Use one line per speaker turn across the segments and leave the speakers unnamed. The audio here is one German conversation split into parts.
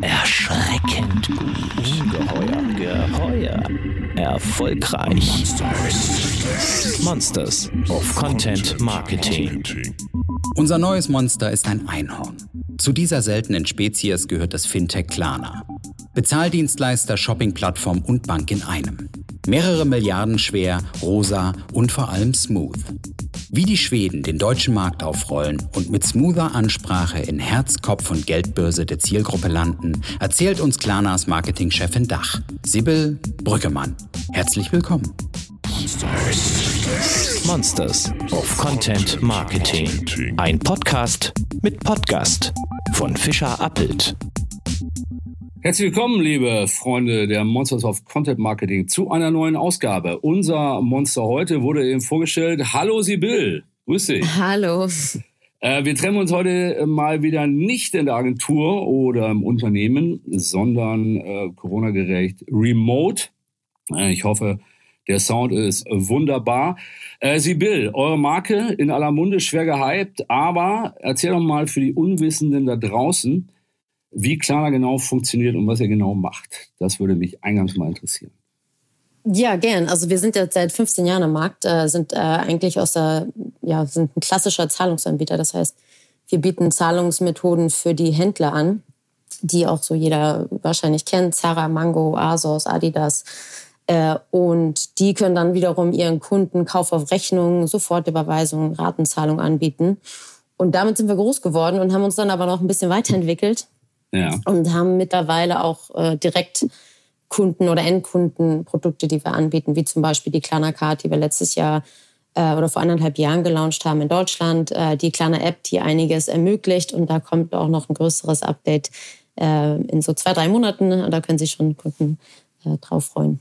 Erschreckend gut. Ungeheuer. Geheuer. Erfolgreich. Monsters of Content Marketing.
Unser neues Monster ist ein Einhorn. Zu dieser seltenen Spezies gehört das Fintech Klarna. Bezahldienstleister, Shoppingplattform und Bank in einem. Mehrere Milliarden schwer, rosa und vor allem smooth. Wie die Schweden den deutschen Markt aufrollen und mit smoother Ansprache in Herz, Kopf und Geldbörse der Zielgruppe landen, erzählt uns Klarnas Marketingchefin Dach, Sibyl Brüggemann. Herzlich willkommen.
Monsters of Content Marketing. Ein Podcast mit Podcast von Fischer Appelt.
Herzlich willkommen, liebe Freunde der Monsters of Content Marketing, zu einer neuen Ausgabe. Unser Monster heute wurde eben vorgestellt. Hallo Sibyl, grüß dich.
Hallo.
Äh, wir treffen uns heute mal wieder nicht in der Agentur oder im Unternehmen, sondern äh, Corona-gerecht remote. Äh, ich hoffe, der Sound ist wunderbar. Äh, Sibyl, eure Marke in aller Munde schwer gehypt, aber erzähl doch mal für die Unwissenden da draußen, wie Klarna genau funktioniert und was er genau macht. Das würde mich eingangs mal interessieren.
Ja, gern. Also wir sind jetzt seit 15 Jahren am Markt, äh, sind äh, eigentlich aus der, ja, sind ein klassischer Zahlungsanbieter. Das heißt, wir bieten Zahlungsmethoden für die Händler an, die auch so jeder wahrscheinlich kennt. Zara, Mango, Asos, Adidas. Äh, und die können dann wiederum ihren Kunden Kauf auf Rechnung, Sofortüberweisung, Ratenzahlung anbieten. Und damit sind wir groß geworden und haben uns dann aber noch ein bisschen weiterentwickelt ja. Und haben mittlerweile auch äh, direkt Kunden oder Endkunden Produkte, die wir anbieten, wie zum Beispiel die Klarna Card, die wir letztes Jahr äh, oder vor anderthalb Jahren gelauncht haben in Deutschland. Äh, die Klarna App, die einiges ermöglicht. Und da kommt auch noch ein größeres Update äh, in so zwei, drei Monaten. Und da können sich schon Kunden äh, drauf freuen.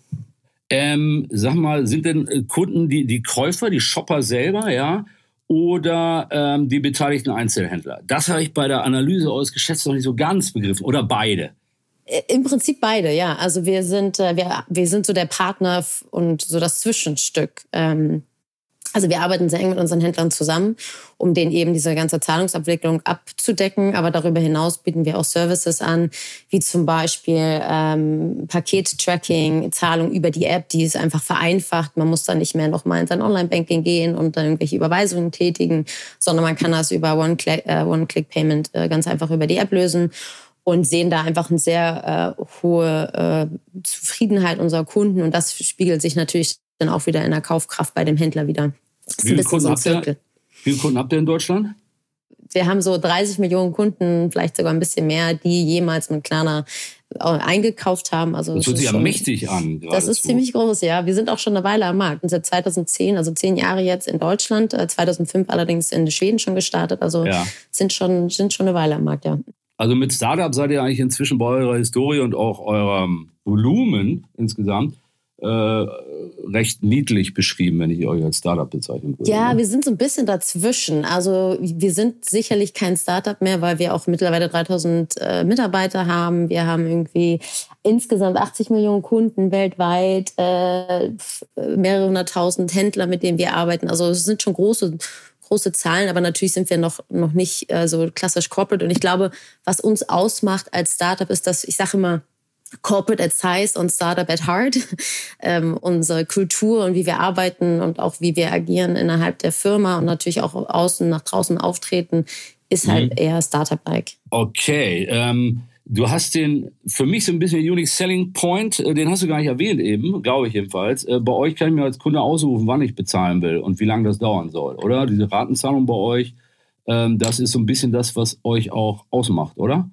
Ähm, sag mal, sind denn äh, Kunden die, die Käufer, die Shopper selber, ja? Oder ähm, die beteiligten Einzelhändler. Das habe ich bei der Analyse eures Geschäfts noch nicht so ganz begriffen. Oder beide?
Äh, Im Prinzip beide, ja. Also wir sind, äh, wir, wir sind so der Partner und so das Zwischenstück. Ähm, also wir arbeiten sehr eng mit unseren Händlern zusammen, um denen eben diese ganze Zahlungsabwicklung abzudecken. Aber darüber hinaus bieten wir auch Services an, wie zum Beispiel ähm, Paket-Tracking, Zahlung über die App, die ist einfach vereinfacht. Man muss dann nicht mehr nochmal in sein Online-Banking gehen und dann irgendwelche Überweisungen tätigen, sondern man kann das über One-Click-Payment äh, One äh, ganz einfach über die App lösen und sehen da einfach eine sehr äh, hohe äh, Zufriedenheit unserer Kunden. Und das spiegelt sich natürlich dann auch wieder in der Kaufkraft bei dem Händler wieder.
Wie viele, Kunden habt ihr, wie viele Kunden habt ihr in Deutschland?
Wir haben so 30 Millionen Kunden, vielleicht sogar ein bisschen mehr, die jemals mit Klarna äh, eingekauft haben. Also
das hört sich ja mächtig an.
Das ist ziemlich groß, ja. Wir sind auch schon eine Weile am Markt. Und seit 2010, also zehn Jahre jetzt in Deutschland, 2005 äh, allerdings in Schweden schon gestartet. Also ja. sind, schon, sind schon eine Weile am Markt, ja.
Also mit Startup seid ihr eigentlich inzwischen bei eurer Historie und auch eurem Volumen insgesamt äh, recht niedlich beschrieben, wenn ich euch als Startup bezeichnen würde.
Ja, wir sind so ein bisschen dazwischen. Also wir sind sicherlich kein Startup mehr, weil wir auch mittlerweile 3000 äh, Mitarbeiter haben. Wir haben irgendwie insgesamt 80 Millionen Kunden weltweit, äh, mehrere hunderttausend Händler, mit denen wir arbeiten. Also es sind schon große große Zahlen, aber natürlich sind wir noch, noch nicht äh, so klassisch corporate. Und ich glaube, was uns ausmacht als Startup ist, dass ich sage immer, Corporate at Size und Startup at Heart. Ähm, unsere Kultur und wie wir arbeiten und auch wie wir agieren innerhalb der Firma und natürlich auch außen nach draußen auftreten, ist halt mhm. eher Startup-like.
Okay. Ähm, du hast den für mich so ein bisschen Unique Selling Point, äh, den hast du gar nicht erwähnt eben, glaube ich jedenfalls. Äh, bei euch kann ich mir als Kunde ausrufen, wann ich bezahlen will und wie lange das dauern soll, oder? Diese Ratenzahlung bei euch, ähm, das ist so ein bisschen das, was euch auch ausmacht, oder?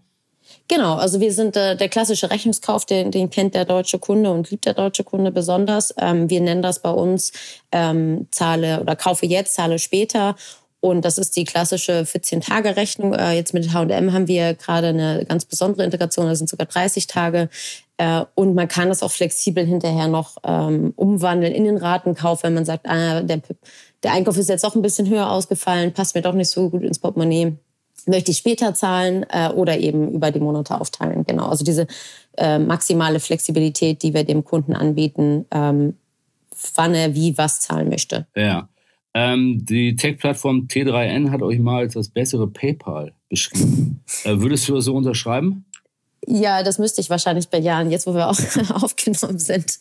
Genau, also wir sind äh, der klassische Rechnungskauf, den, den kennt der deutsche Kunde und liebt der deutsche Kunde besonders. Ähm, wir nennen das bei uns ähm, zahle oder kaufe jetzt, zahle später. Und das ist die klassische 14-Tage-Rechnung. Äh, jetzt mit H&M haben wir gerade eine ganz besondere Integration, das sind sogar 30 Tage. Äh, und man kann das auch flexibel hinterher noch ähm, umwandeln in den Ratenkauf, wenn man sagt, ah, der, der Einkauf ist jetzt auch ein bisschen höher ausgefallen, passt mir doch nicht so gut ins Portemonnaie möchte ich später zahlen äh, oder eben über die Monate aufteilen. Genau, also diese äh, maximale Flexibilität, die wir dem Kunden anbieten, ähm, wann er wie was zahlen möchte.
Ja. Ähm, die Tech-Plattform T3N hat euch mal als das bessere PayPal beschrieben. Äh, würdest du das so unterschreiben?
Ja, das müsste ich wahrscheinlich bei Jahren, jetzt wo wir auch aufgenommen sind.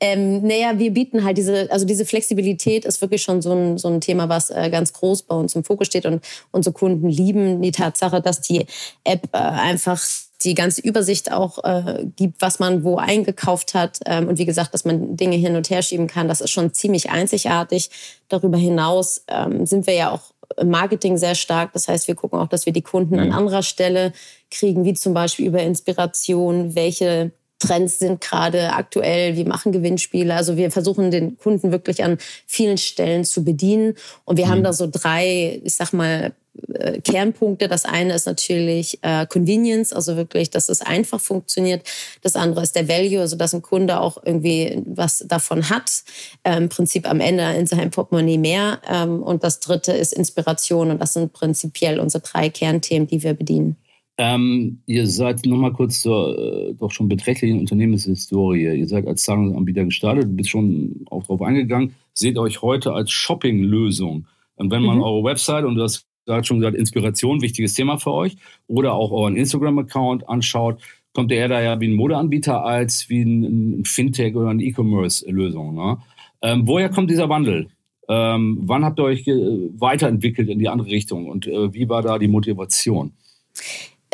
Ähm, naja, wir bieten halt diese, also diese Flexibilität ist wirklich schon so ein, so ein Thema, was äh, ganz groß bei uns im Fokus steht und unsere Kunden lieben die Tatsache, dass die App äh, einfach die ganze Übersicht auch äh, gibt, was man wo eingekauft hat. Ähm, und wie gesagt, dass man Dinge hin und her schieben kann, das ist schon ziemlich einzigartig. Darüber hinaus ähm, sind wir ja auch im Marketing sehr stark. Das heißt, wir gucken auch, dass wir die Kunden an mhm. anderer Stelle kriegen, wie zum Beispiel über Inspiration, welche Trends sind gerade aktuell, wir machen Gewinnspiele. Also wir versuchen den Kunden wirklich an vielen Stellen zu bedienen. Und wir mhm. haben da so drei, ich sag mal, äh, Kernpunkte. Das eine ist natürlich äh, Convenience, also wirklich, dass es einfach funktioniert. Das andere ist der Value, also dass ein Kunde auch irgendwie was davon hat. Äh, Im Prinzip am Ende in seinem Portemonnaie mehr. Ähm, und das dritte ist Inspiration. Und das sind prinzipiell unsere drei Kernthemen, die wir bedienen.
Ähm, ihr seid nochmal kurz zur äh, doch schon beträchtlichen Unternehmenshistorie. Ihr seid als Zahlungsanbieter gestartet, bist schon auch darauf eingegangen, seht euch heute als Shopping-Lösung. Und wenn man mhm. eure Website und das gerade schon gesagt, Inspiration, wichtiges Thema für euch, oder auch euren Instagram-Account anschaut, kommt eher da ja wie ein Modeanbieter als wie ein, Fintech oder eine E-Commerce-Lösung. Ne? Ähm, woher kommt dieser Wandel? Ähm, wann habt ihr euch weiterentwickelt in die andere Richtung und äh, wie war da die Motivation?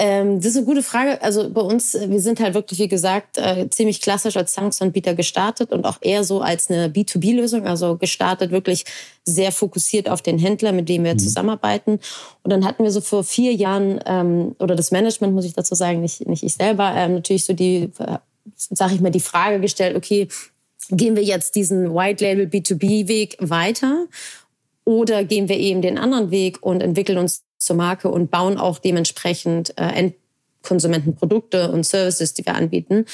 Ähm, das ist eine gute Frage. Also bei uns, äh, wir sind halt wirklich, wie gesagt, äh, ziemlich klassisch als Zahlungsanbieter gestartet und auch eher so als eine B2B-Lösung, also gestartet wirklich sehr fokussiert auf den Händler, mit dem wir mhm. zusammenarbeiten. Und dann hatten wir so vor vier Jahren, ähm, oder das Management, muss ich dazu sagen, nicht, nicht ich selber, ähm, natürlich so die, äh, sag ich mal, die Frage gestellt, okay, gehen wir jetzt diesen White Label B2B-Weg weiter oder gehen wir eben den anderen Weg und entwickeln uns zur Marke und bauen auch dementsprechend äh, Endkonsumentenprodukte und Services, die wir anbieten.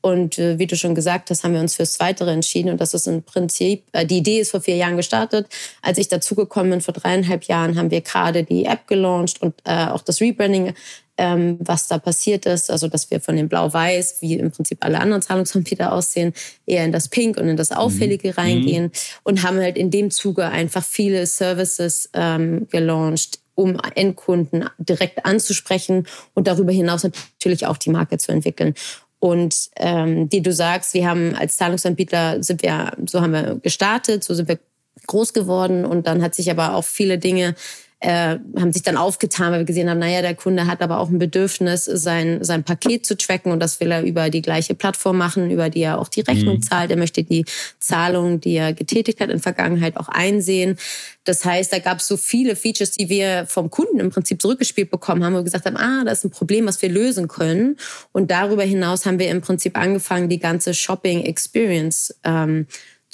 Und äh, wie du schon gesagt hast, haben wir uns fürs Weitere entschieden. Und das ist im Prinzip, äh, die Idee ist vor vier Jahren gestartet. Als ich dazugekommen bin, vor dreieinhalb Jahren, haben wir gerade die App gelauncht und äh, auch das Rebranding ähm, was da passiert ist. Also, dass wir von dem Blau-Weiß, wie im Prinzip alle anderen Zahlungsanbieter aussehen, eher in das Pink und in das Auffällige mhm. reingehen mhm. und haben halt in dem Zuge einfach viele Services ähm, gelauncht um Endkunden direkt anzusprechen und darüber hinaus natürlich auch die Marke zu entwickeln. Und ähm, wie du sagst, wir haben als Zahlungsanbieter sind wir, so haben wir gestartet, so sind wir groß geworden und dann hat sich aber auch viele Dinge äh, haben sich dann aufgetan, weil wir gesehen haben, naja, der Kunde hat aber auch ein Bedürfnis, sein, sein Paket zu tracken und das will er über die gleiche Plattform machen, über die er auch die Rechnung mhm. zahlt. Er möchte die Zahlung, die er getätigt hat in Vergangenheit auch einsehen. Das heißt, da gab es so viele Features, die wir vom Kunden im Prinzip zurückgespielt bekommen haben, wo wir gesagt haben, ah, das ist ein Problem, was wir lösen können. Und darüber hinaus haben wir im Prinzip angefangen, die ganze Shopping Experience ähm,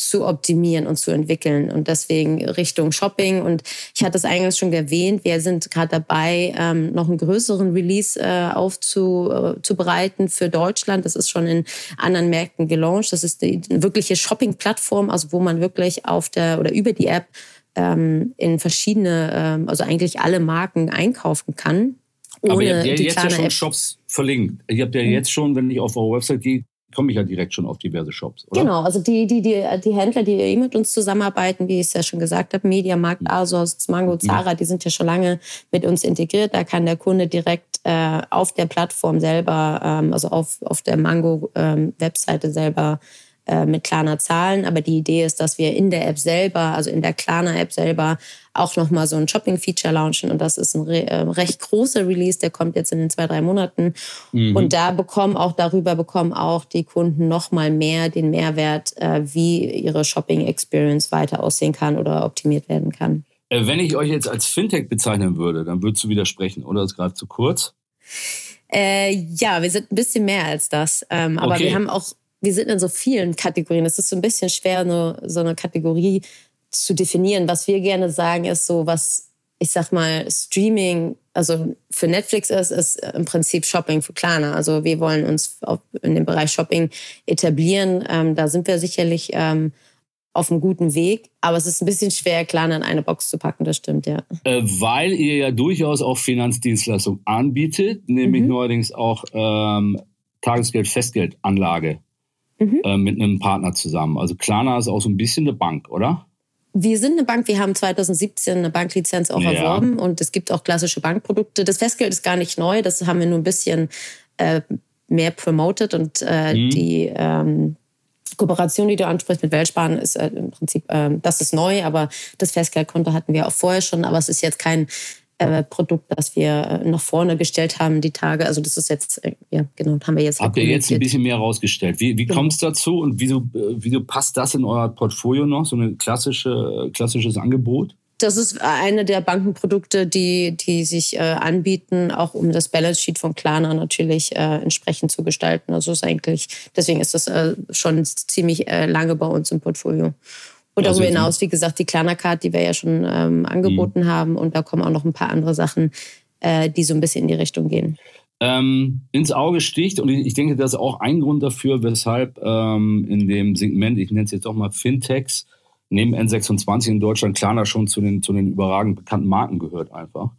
zu optimieren und zu entwickeln und deswegen Richtung Shopping. Und ich hatte es eingangs schon erwähnt, wir sind gerade dabei, ähm, noch einen größeren Release äh, aufzubereiten für Deutschland. Das ist schon in anderen Märkten gelauncht. Das ist die wirkliche Shopping-Plattform, also wo man wirklich auf der oder über die App ähm, in verschiedene, ähm, also eigentlich alle Marken einkaufen kann.
Ohne Aber ihr habt ja jetzt ja schon App. Shops verlinkt. Ihr habt ja mhm. jetzt schon, wenn ich auf eure Website gehe, komme ich ja direkt schon auf diverse Shops, oder?
Genau, also die, die, die, die Händler, die eh mit uns zusammenarbeiten, wie ich es ja schon gesagt habe, Mediamarkt, mhm. Asos, Mango, Zara, die sind ja schon lange mit uns integriert. Da kann der Kunde direkt äh, auf der Plattform selber, ähm, also auf, auf der Mango-Webseite ähm, selber äh, mit Klarna zahlen. Aber die Idee ist, dass wir in der App selber, also in der Klarna-App selber, auch nochmal so ein Shopping-Feature launchen. Und das ist ein re äh, recht großer Release, der kommt jetzt in den zwei, drei Monaten. Mhm. Und da bekommen auch, darüber bekommen auch die Kunden nochmal mehr den Mehrwert, äh, wie ihre Shopping-Experience weiter aussehen kann oder optimiert werden kann.
Äh, wenn ich euch jetzt als Fintech bezeichnen würde, dann würdest du widersprechen, oder? Das ist gerade zu kurz.
Äh, ja, wir sind ein bisschen mehr als das. Ähm, aber okay. wir haben auch wir sind in so vielen Kategorien. Es ist so ein bisschen schwer, nur so eine Kategorie zu definieren. Was wir gerne sagen, ist so, was ich sag mal, Streaming, also für Netflix ist, ist im Prinzip Shopping für Klarna. Also wir wollen uns in dem Bereich Shopping etablieren. Ähm, da sind wir sicherlich ähm, auf einem guten Weg. Aber es ist ein bisschen schwer, Klarna in eine Box zu packen, das stimmt, ja.
Äh, weil ihr ja durchaus auch Finanzdienstleistungen anbietet, nämlich mhm. neuerdings auch ähm, Tagesgeld-Festgeldanlage mhm. äh, mit einem Partner zusammen. Also Klarna ist auch so ein bisschen eine Bank, oder?
wir sind eine Bank, wir haben 2017 eine Banklizenz auch ja. erworben und es gibt auch klassische Bankprodukte. Das Festgeld ist gar nicht neu, das haben wir nur ein bisschen äh, mehr promoted und äh, mhm. die ähm, Kooperation, die du ansprichst mit Weltsparen, ist äh, im Prinzip, äh, das ist neu, aber das Festgeldkonto hatten wir auch vorher schon, aber es ist jetzt kein äh, Produkt, das wir äh, nach vorne gestellt haben, die Tage. Also das ist jetzt, äh, ja, genau, haben wir jetzt.
Habt ihr jetzt ein bisschen mehr rausgestellt? Wie, wie genau. kommt es dazu und wieso, wieso passt das in euer Portfolio noch, so ein klassische, klassisches Angebot?
Das ist eine der Bankenprodukte, die, die sich äh, anbieten, auch um das Balance Sheet von Klarna natürlich äh, entsprechend zu gestalten. Also ist eigentlich, deswegen ist das äh, schon ziemlich lange bei uns im Portfolio. Und darüber hinaus, wie gesagt, die Klarna-Card, die wir ja schon ähm, angeboten mhm. haben. Und da kommen auch noch ein paar andere Sachen, äh, die so ein bisschen in die Richtung gehen.
Ähm, ins Auge sticht, und ich denke, das ist auch ein Grund dafür, weshalb ähm, in dem Segment, ich nenne es jetzt auch mal Fintechs, neben N26 in Deutschland Klarna schon zu den, zu den überragend bekannten Marken gehört einfach,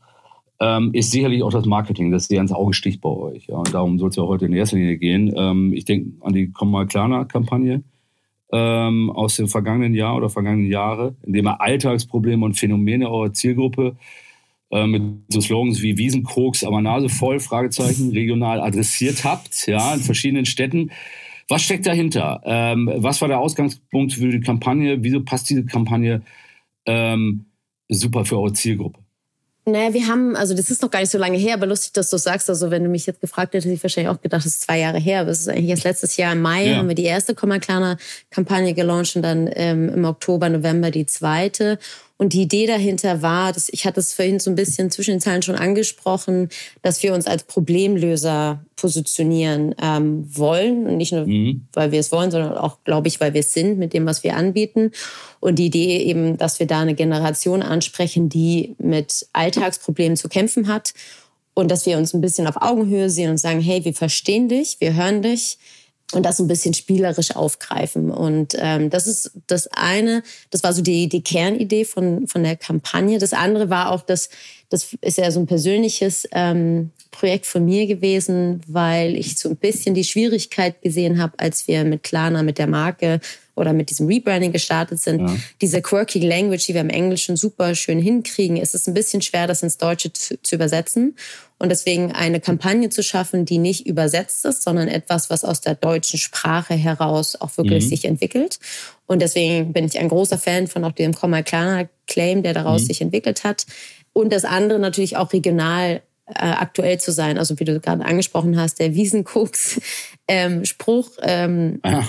ähm, ist sicherlich auch das Marketing, das dir ins Auge sticht bei euch. Ja. Und darum soll es ja heute in erster Linie gehen. Ähm, ich denke an die Komm mal Klarna-Kampagne ähm, aus dem vergangenen Jahr oder vergangenen Jahre, indem er Alltagsprobleme und Phänomene eurer Zielgruppe äh, mit so Slogans wie Wiesenkoks, aber Nase voll, Fragezeichen, regional adressiert habt, ja, in verschiedenen Städten. Was steckt dahinter? Ähm, was war der Ausgangspunkt für die Kampagne? Wieso passt diese Kampagne ähm, super für eure Zielgruppe?
Naja, wir haben, also das ist noch gar nicht so lange her, aber lustig, dass du sagst. Also, wenn du mich jetzt gefragt hättest, hätte ich wahrscheinlich auch gedacht, das ist zwei Jahre her. Aber es ist eigentlich erst letztes Jahr im Mai ja. haben wir die erste Komma Kampagne gelauncht und dann ähm, im Oktober, November die zweite. Und die Idee dahinter war, dass ich hatte es vorhin so ein bisschen zwischen den Zeilen schon angesprochen, dass wir uns als Problemlöser positionieren ähm, wollen. Und nicht nur, mhm. weil wir es wollen, sondern auch, glaube ich, weil wir es sind mit dem, was wir anbieten. Und die Idee eben, dass wir da eine Generation ansprechen, die mit Alltagsproblemen zu kämpfen hat. Und dass wir uns ein bisschen auf Augenhöhe sehen und sagen, hey, wir verstehen dich, wir hören dich und das so ein bisschen spielerisch aufgreifen. Und ähm, das ist das eine, das war so die, die Kernidee von, von der Kampagne. Das andere war auch, dass das ist ja so ein persönliches ähm, Projekt von mir gewesen, weil ich so ein bisschen die Schwierigkeit gesehen habe, als wir mit Klarna, mit der Marke oder mit diesem Rebranding gestartet sind, ja. diese quirky Language, die wir im Englischen super schön hinkriegen, ist es ein bisschen schwer, das ins Deutsche zu, zu übersetzen. Und deswegen eine Kampagne zu schaffen, die nicht übersetzt ist, sondern etwas, was aus der deutschen Sprache heraus auch wirklich mhm. sich entwickelt. Und deswegen bin ich ein großer Fan von auch dem Komma Klarna Claim, der daraus mhm. sich entwickelt hat. Und das andere natürlich auch regional äh, aktuell zu sein. Also wie du gerade angesprochen hast, der Wiesenkoks-Spruch, ähm, ähm,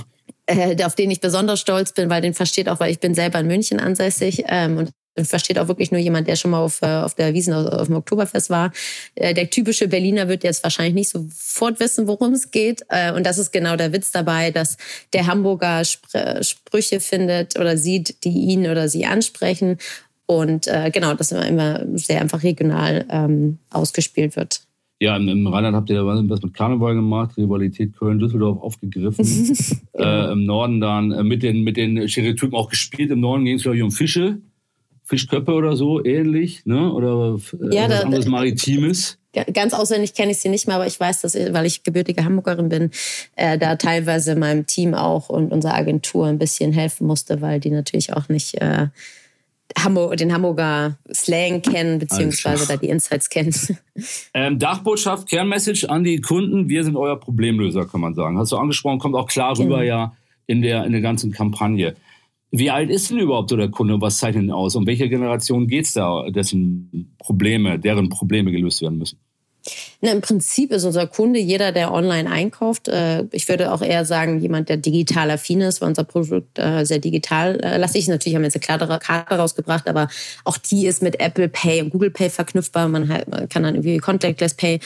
äh, auf den ich besonders stolz bin, weil den versteht auch, weil ich bin selber in München ansässig ähm, und versteht auch wirklich nur jemand, der schon mal auf, äh, auf der Wiesen auf dem Oktoberfest war. Äh, der typische Berliner wird jetzt wahrscheinlich nicht sofort wissen, worum es geht. Äh, und das ist genau der Witz dabei, dass der Hamburger Sprüche findet oder sieht, die ihn oder sie ansprechen. Und genau, das immer sehr einfach regional ähm, ausgespielt wird.
Ja, im Rheinland habt ihr ja was mit Karneval gemacht, Rivalität Köln-Düsseldorf aufgegriffen. genau. äh, Im Norden dann mit den, mit den Stereotypen auch gespielt. Im Norden ging es, glaube ich, um Fische. Fischköppe oder so ähnlich, ne? Oder äh, ja, was da, anderes Maritimes.
Ganz auswendig kenne ich sie nicht mehr, aber ich weiß, dass, weil ich gebürtige Hamburgerin bin, äh, da teilweise meinem Team auch und unserer Agentur ein bisschen helfen musste, weil die natürlich auch nicht äh, Hamburg, den Hamburger Slang kennen, beziehungsweise da die Insights kennen.
Ähm, Dachbotschaft, Kernmessage an die Kunden, wir sind euer Problemlöser, kann man sagen. Hast du angesprochen, kommt auch klar rüber genau. ja in der, in der ganzen Kampagne. Wie alt ist denn überhaupt so der Kunde? Was zeichnet ihn aus? Um welche Generation geht es da, dessen Probleme, deren Probleme gelöst werden müssen?
Na, Im Prinzip ist unser Kunde jeder, der online einkauft. Äh, ich würde auch eher sagen, jemand, der digital affin ist, weil unser Produkt äh, sehr digital äh, lastig ist. Natürlich haben wir jetzt eine klare Karte rausgebracht, aber auch die ist mit Apple Pay und Google Pay verknüpfbar. Man, kann dann irgendwie Contactless Pay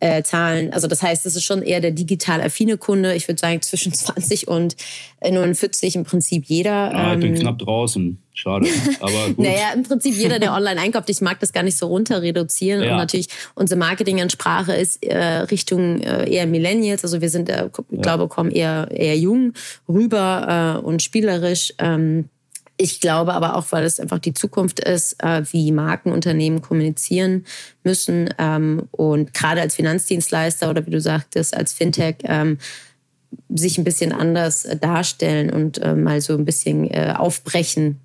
äh, Zahlen. Also das heißt, es ist schon eher der digital affine Kunde. Ich würde sagen zwischen 20 und 49 im Prinzip jeder.
Ja, ich bin ähm, knapp draußen. Schade. Aber gut.
naja, im Prinzip jeder, der online einkauft. Ich mag das gar nicht so runter reduzieren. Ja. Und natürlich unsere Marketingansprache ist äh, Richtung äh, eher Millennials. Also wir sind, äh, ich glaube, kommen eher, eher jung rüber äh, und spielerisch. Ähm, ich glaube aber auch, weil es einfach die Zukunft ist, äh, wie Markenunternehmen kommunizieren müssen. Ähm, und gerade als Finanzdienstleister oder wie du sagtest, als Fintech, ähm, sich ein bisschen anders darstellen und äh, mal so ein bisschen aufbrechen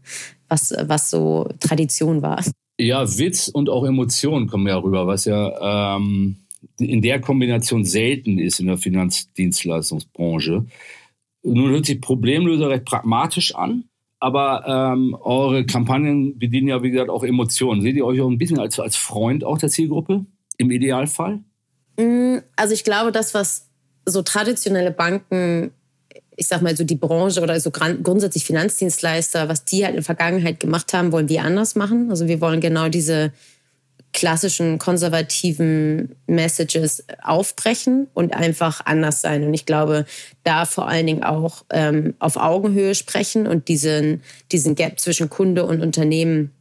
was, was so Tradition war.
Ja, Witz und auch Emotionen kommen ja rüber, was ja ähm, in der Kombination selten ist in der Finanzdienstleistungsbranche. Nun hört sich Problemlöser recht pragmatisch an, aber ähm, eure Kampagnen bedienen ja, wie gesagt, auch Emotionen. Seht ihr euch auch ein bisschen als, als Freund auch der Zielgruppe im Idealfall?
Mm, also ich glaube, das, was so traditionelle Banken, ich sag mal so die Branche oder so grundsätzlich Finanzdienstleister, was die halt in der Vergangenheit gemacht haben, wollen wir anders machen. Also wir wollen genau diese klassischen konservativen Messages aufbrechen und einfach anders sein. Und ich glaube, da vor allen Dingen auch ähm, auf Augenhöhe sprechen und diesen, diesen Gap zwischen Kunde und Unternehmen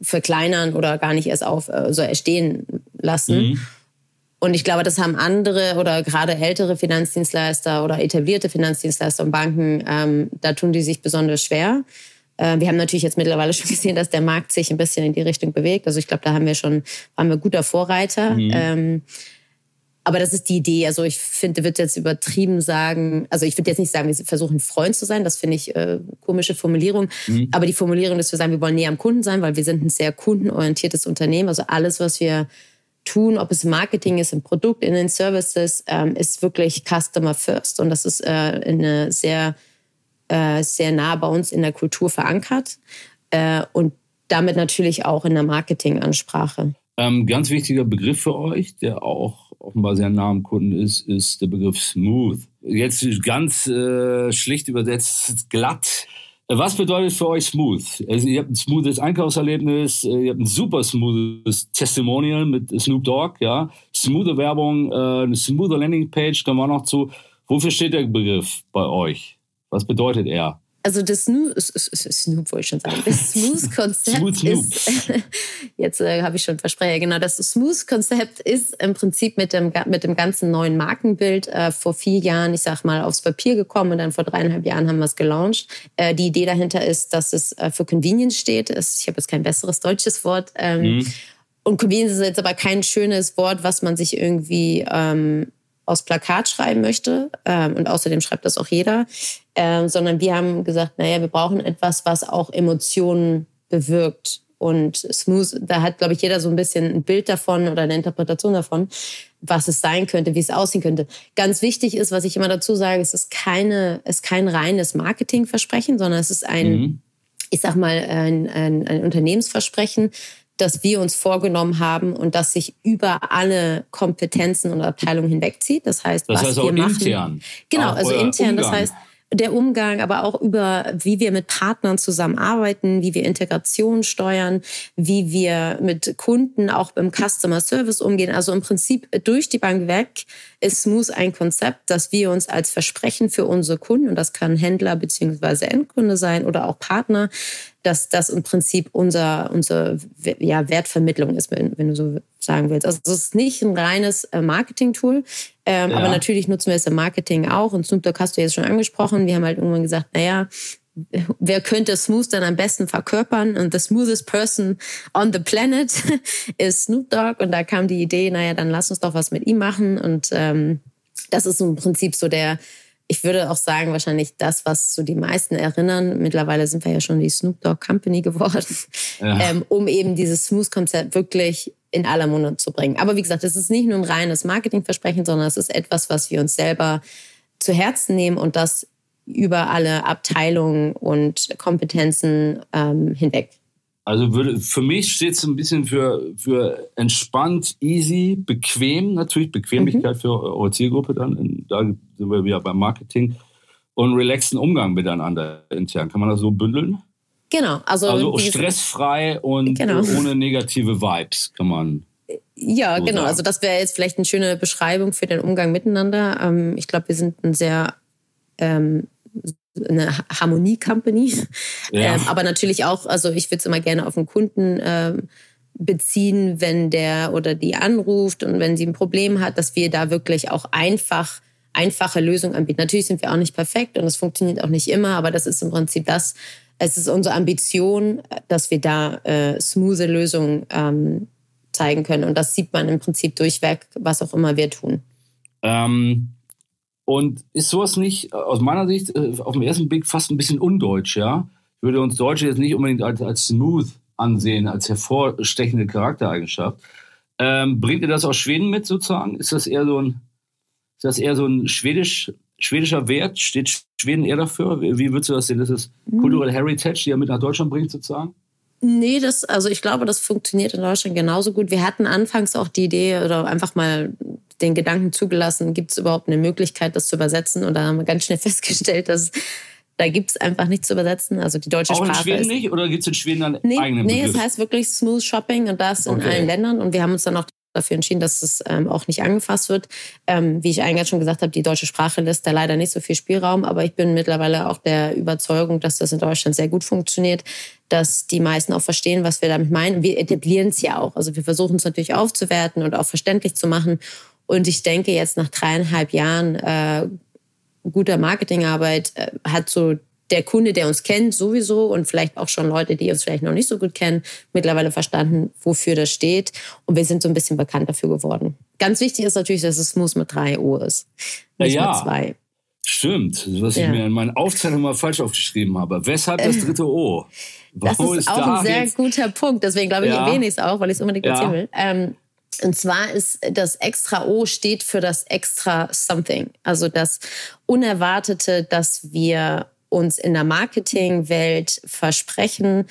verkleinern oder gar nicht erst auf äh, so erstehen lassen. Mhm. Und ich glaube, das haben andere oder gerade ältere Finanzdienstleister oder etablierte Finanzdienstleister und Banken, ähm, da tun die sich besonders schwer. Äh, wir haben natürlich jetzt mittlerweile schon gesehen, dass der Markt sich ein bisschen in die Richtung bewegt. Also ich glaube, da haben wir schon, waren wir guter Vorreiter. Mhm. Ähm, aber das ist die Idee. Also ich finde, wird jetzt übertrieben sagen, also ich würde jetzt nicht sagen, wir versuchen Freund zu sein, das finde ich äh, komische Formulierung. Mhm. Aber die Formulierung, dass wir sagen, wir wollen näher am Kunden sein, weil wir sind ein sehr kundenorientiertes Unternehmen. Also alles, was wir tun, ob es Marketing ist, im Produkt, in den Services, ähm, ist wirklich Customer First. Und das ist äh, eine sehr äh, sehr nah bei uns in der Kultur verankert äh, und damit natürlich auch in der Marketingansprache.
Ähm, ganz wichtiger Begriff für euch, der auch offenbar sehr nah am Kunden ist, ist der Begriff Smooth. Jetzt ganz äh, schlicht übersetzt glatt. Was bedeutet für euch smooth? Also ihr habt ein smoothes Einkaufserlebnis, äh, ihr habt ein super smoothes Testimonial mit Snoop Dogg, ja. Smoothe Werbung, äh, eine smoothe Landingpage, kommen wir noch zu. Wofür steht der Begriff bei euch? Was bedeutet er?
Also das Snoop, Snoop wollte ich schon sagen. Das Smooth-Konzept ist, jetzt äh, habe ich schon Versprecher, genau, das Smooth-Konzept ist im Prinzip mit dem, mit dem ganzen neuen Markenbild äh, vor vier Jahren, ich sag mal, aufs Papier gekommen und dann vor dreieinhalb Jahren haben wir es gelauncht. Äh, die Idee dahinter ist, dass es äh, für Convenience steht. Ich habe jetzt kein besseres deutsches Wort. Ähm, mhm. Und Convenience ist jetzt aber kein schönes Wort, was man sich irgendwie ähm, aus Plakat schreiben möchte. Ähm, und außerdem schreibt das auch jeder. Ähm, sondern wir haben gesagt, naja, wir brauchen etwas, was auch Emotionen bewirkt. Und Smooth, da hat, glaube ich, jeder so ein bisschen ein Bild davon oder eine Interpretation davon, was es sein könnte, wie es aussehen könnte. Ganz wichtig ist, was ich immer dazu sage, es ist keine, es ist kein reines Marketingversprechen, sondern es ist ein, mhm. ich sag mal, ein, ein, ein Unternehmensversprechen, das wir uns vorgenommen haben und das sich über alle Kompetenzen und Abteilungen hinwegzieht. Das heißt,
das
was
heißt
wir
machen. Intern.
Genau, also intern. Umgang. Das heißt, der Umgang, aber auch über, wie wir mit Partnern zusammenarbeiten, wie wir Integration steuern, wie wir mit Kunden auch beim Customer Service umgehen. Also im Prinzip durch die Bank weg ist Smooth ein Konzept, das wir uns als Versprechen für unsere Kunden, und das kann Händler beziehungsweise Endkunde sein oder auch Partner, dass das im Prinzip unser, unsere ja, Wertvermittlung ist, wenn, wenn, du so sagen willst. Also es ist nicht ein reines äh, Marketing-Tool, ähm, ja. aber natürlich nutzen wir es im Marketing auch. Und Snoop Dogg hast du jetzt schon angesprochen. Wir haben halt irgendwann gesagt, naja, wer könnte Smooth dann am besten verkörpern? Und the smoothest person on the planet ist Snoop Dogg. Und da kam die Idee, naja, dann lass uns doch was mit ihm machen. Und ähm, das ist im Prinzip so der, ich würde auch sagen, wahrscheinlich das, was so die meisten erinnern. Mittlerweile sind wir ja schon die Snoop Dogg Company geworden, ja. ähm, um eben dieses Smooth-Konzept wirklich in aller Munde zu bringen. Aber wie gesagt, es ist nicht nur ein reines Marketingversprechen, sondern es ist etwas, was wir uns selber zu Herzen nehmen und das über alle Abteilungen und Kompetenzen ähm, hinweg.
Also würde, für mich steht es ein bisschen für, für entspannt, easy, bequem, natürlich Bequemlichkeit mhm. für eure Zielgruppe dann. Da sind wir wieder beim Marketing. Und relaxten Umgang miteinander intern. Kann man das so bündeln?
Genau.
Also, also stressfrei und genau. ohne negative Vibes kann man.
Ja, so genau. Sagen. Also das wäre jetzt vielleicht eine schöne Beschreibung für den Umgang miteinander. Ähm, ich glaube, wir sind ein sehr ähm, eine Harmonie-Company. Ja. Ähm, aber natürlich auch, also ich würde es immer gerne auf den Kunden ähm, beziehen, wenn der oder die anruft und wenn sie ein Problem hat, dass wir da wirklich auch einfach einfache Lösungen anbieten. Natürlich sind wir auch nicht perfekt und es funktioniert auch nicht immer, aber das ist im Prinzip das, es ist unsere Ambition, dass wir da äh, smooth Lösungen ähm, zeigen können. Und das sieht man im Prinzip durchweg, was auch immer wir tun.
Ähm, und ist sowas nicht äh, aus meiner Sicht äh, auf den ersten Blick fast ein bisschen undeutsch, ja? Ich würde uns Deutsche jetzt nicht unbedingt als, als smooth ansehen, als hervorstechende Charaktereigenschaft. Ähm, bringt ihr das aus Schweden mit sozusagen? Ist das eher so ein, ist das eher so ein schwedisch, schwedischer Wert? Steht Schweden eher dafür? Wie, würdest du das sehen? Das ist mhm. kulturelle Heritage, die er mit nach Deutschland bringt sozusagen?
Nee, das, also ich glaube, das funktioniert in Deutschland genauso gut. Wir hatten anfangs auch die Idee oder einfach mal den Gedanken zugelassen, gibt es überhaupt eine Möglichkeit, das zu übersetzen? Und da haben wir ganz schnell festgestellt, dass da gibt es einfach nichts zu übersetzen. Also die deutsche
Auch
Sprache.
Auch in Schweden ist, nicht? Oder gibt es in Schweden einen
nee,
eigenen
Nee,
Begriff?
es heißt wirklich Smooth Shopping und das in okay. allen Ländern. Und wir haben uns dann auch dafür entschieden, dass es ähm, auch nicht angefasst wird. Ähm, wie ich eingangs schon gesagt habe, die deutsche Sprache lässt da leider nicht so viel Spielraum, aber ich bin mittlerweile auch der Überzeugung, dass das in Deutschland sehr gut funktioniert, dass die meisten auch verstehen, was wir damit meinen. Wir etablieren es ja auch. Also wir versuchen es natürlich aufzuwerten und auch verständlich zu machen. Und ich denke, jetzt nach dreieinhalb Jahren äh, guter Marketingarbeit äh, hat so der Kunde, der uns kennt, sowieso und vielleicht auch schon Leute, die uns vielleicht noch nicht so gut kennen, mittlerweile verstanden, wofür das steht. Und wir sind so ein bisschen bekannt dafür geworden. Ganz wichtig ist natürlich, dass es Muss mit drei O ist, nicht ja, mit zwei.
Stimmt, was ja. ich mir in meinen Aufzeichnungen mal falsch aufgeschrieben habe. Weshalb das dritte O?
Warum das ist, auch da ein sehr guter Punkt. Deswegen glaube ich, ja. erwähne ich es auch, weil ich es unbedingt erzählen will. Ähm, und zwar ist das extra O steht für das extra Something. Also das Unerwartete, dass wir uns in der Marketingwelt versprechen,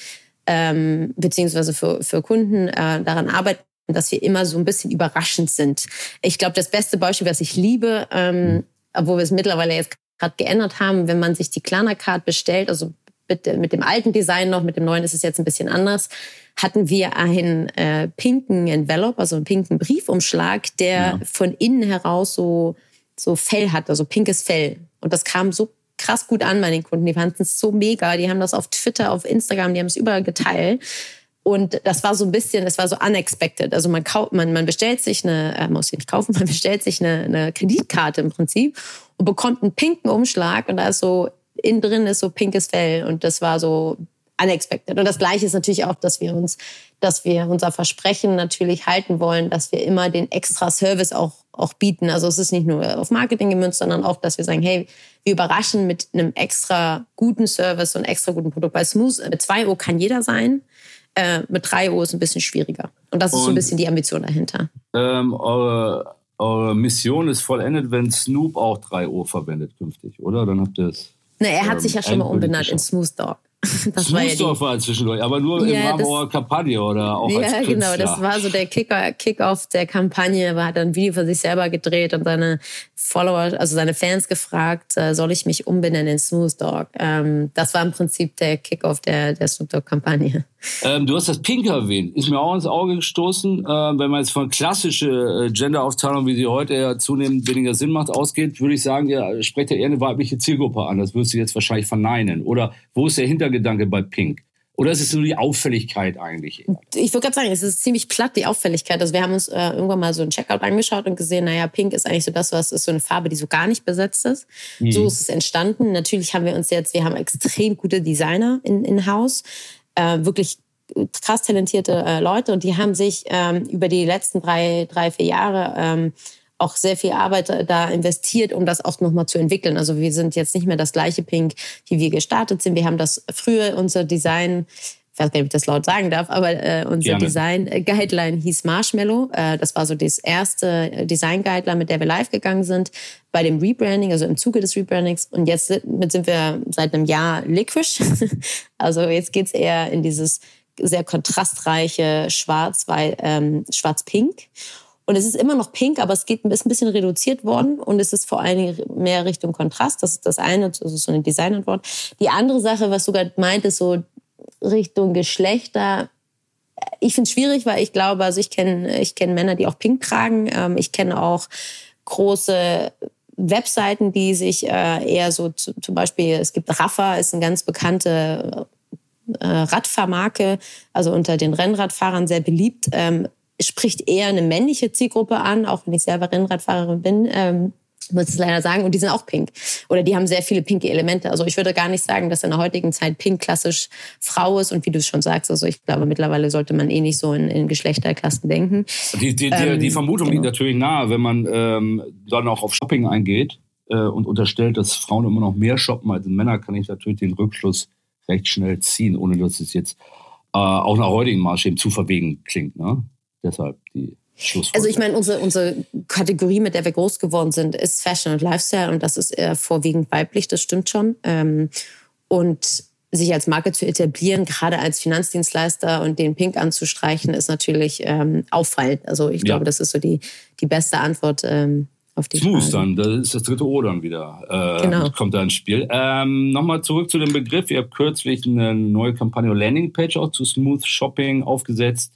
ähm, beziehungsweise für, für Kunden äh, daran arbeiten, dass wir immer so ein bisschen überraschend sind. Ich glaube, das beste Beispiel, was ich liebe, ähm, obwohl wir es mittlerweile jetzt gerade geändert haben, wenn man sich die Klarna-Card bestellt, also mit, mit, dem alten Design noch, mit dem neuen ist es jetzt ein bisschen anders, hatten wir einen äh, pinken Envelope, also einen pinken Briefumschlag, der ja. von innen heraus so, so Fell hat, also pinkes Fell. Und das kam so krass gut an bei den Kunden. Die fanden es so mega. Die haben das auf Twitter, auf Instagram, die haben es überall geteilt. Und das war so ein bisschen, das war so unexpected. Also man, kauft, man, man bestellt sich eine, äh, muss ich nicht kaufen, man bestellt sich eine, eine Kreditkarte im Prinzip und bekommt einen pinken Umschlag und da ist so, innen drin ist so pinkes Fell und das war so unexpected. Und das Gleiche ist natürlich auch, dass wir uns, dass wir unser Versprechen natürlich halten wollen, dass wir immer den extra Service auch, auch bieten. Also es ist nicht nur auf Marketing gemünzt, sondern auch, dass wir sagen, hey, wir überraschen mit einem extra guten Service und extra guten Produkt. Bei Smooth mit 2 Uhr kann jeder sein. Äh, mit 3 Uhr ist ein bisschen schwieriger. Und das ist und, so ein bisschen die Ambition dahinter.
Ähm, eure, eure Mission ist vollendet, wenn Snoop auch 3 Uhr verwendet künftig, oder? Dann habt ihr es.
Na, er hat ähm, sich ja schon mal umbenannt in Smooth Dog.
Das war ja die, war zwischendurch, aber nur ja, im Rahmen eurer Kampagne oder auch ja, als Künstler.
genau, das war so der Kick-Off der Kampagne. Er hat ein Video für sich selber gedreht und seine Follower, also seine Fans gefragt, äh, soll ich mich umbenennen in Smooth Dog? Ähm, das war im Prinzip der Kick-Off der, der Snoop Dogg-Kampagne.
Ähm, du hast das Pink erwähnt, ist mir auch ins Auge gestoßen. Äh, wenn man jetzt von klassische äh, Gender-Aufteilung, wie sie heute ja zunehmend weniger Sinn macht, ausgeht, würde ich sagen, ja, sprecht ja eher eine weibliche Zielgruppe an. Das würdest du jetzt wahrscheinlich verneinen. Oder wo ist der Hintergedanke bei Pink? Oder ist es nur die Auffälligkeit eigentlich?
Ich würde gerade sagen, es ist ziemlich platt, die Auffälligkeit. Also wir haben uns äh, irgendwann mal so ein Checkout angeschaut und gesehen, naja, Pink ist eigentlich so das, was ist so eine Farbe, die so gar nicht besetzt ist. Mhm. So ist es entstanden. Natürlich haben wir uns jetzt, wir haben extrem gute Designer in, in Haus äh, wirklich krass talentierte äh, Leute und die haben sich ähm, über die letzten drei, drei vier Jahre ähm, auch sehr viel Arbeit da investiert, um das auch nochmal zu entwickeln. Also wir sind jetzt nicht mehr das gleiche Pink, wie wir gestartet sind. Wir haben das früher, unser Design, ich weiß gar nicht, ob ich das laut sagen darf, aber äh, unser Design-Guideline hieß Marshmallow. Äh, das war so das erste Design-Guideline, mit der wir live gegangen sind bei dem Rebranding, also im Zuge des Rebrandings. Und jetzt sind wir seit einem Jahr Liquish. also jetzt geht's eher in dieses sehr kontrastreiche Schwarz, ähm, Schwarz-Pink. Und es ist immer noch pink, aber es geht ist ein bisschen reduziert worden und es ist vor allen Dingen mehr Richtung Kontrast. Das ist das eine, das ist so eine Designantwort. Die andere Sache, was du gerade meintest, so Richtung Geschlechter. Ich finde es schwierig, weil ich glaube, also ich kenne ich kenn Männer, die auch pink tragen. Ähm, ich kenne auch große Webseiten, die sich äh, eher so zum Beispiel, es gibt Rafa, ist eine ganz bekannte äh, Radfahrmarke, also unter den Rennradfahrern sehr beliebt, ähm, spricht eher eine männliche Zielgruppe an, auch wenn ich selber Rennradfahrerin bin. Ähm, muss ich leider sagen. Und die sind auch pink. Oder die haben sehr viele pinke Elemente. Also ich würde gar nicht sagen, dass in der heutigen Zeit pink klassisch Frau ist. Und wie du es schon sagst, also ich glaube, mittlerweile sollte man eh nicht so in, in Geschlechterklassen denken.
Die, die, ähm, die Vermutung genau. liegt natürlich nahe, wenn man ähm, dann auch auf Shopping eingeht äh, und unterstellt, dass Frauen immer noch mehr shoppen als Männer, kann ich natürlich den Rückschluss recht schnell ziehen, ohne dass es jetzt äh, auch nach heutigen Maßstäben zu verwegen klingt. Ne? Deshalb die
also ich meine, unsere, unsere Kategorie, mit der wir groß geworden sind, ist Fashion und Lifestyle und das ist eher vorwiegend weiblich, das stimmt schon. Ähm, und sich als Marke zu etablieren, gerade als Finanzdienstleister und den Pink anzustreichen, ist natürlich ähm, auffallend. Also ich ja. glaube, das ist so die, die beste Antwort ähm, auf die
Smooth dann, das ist das dritte O dann wieder. Äh, genau. Kommt da ins Spiel. Ähm, Nochmal zurück zu dem Begriff. Ihr habt kürzlich eine neue Kampagne Landingpage auch zu Smooth Shopping aufgesetzt.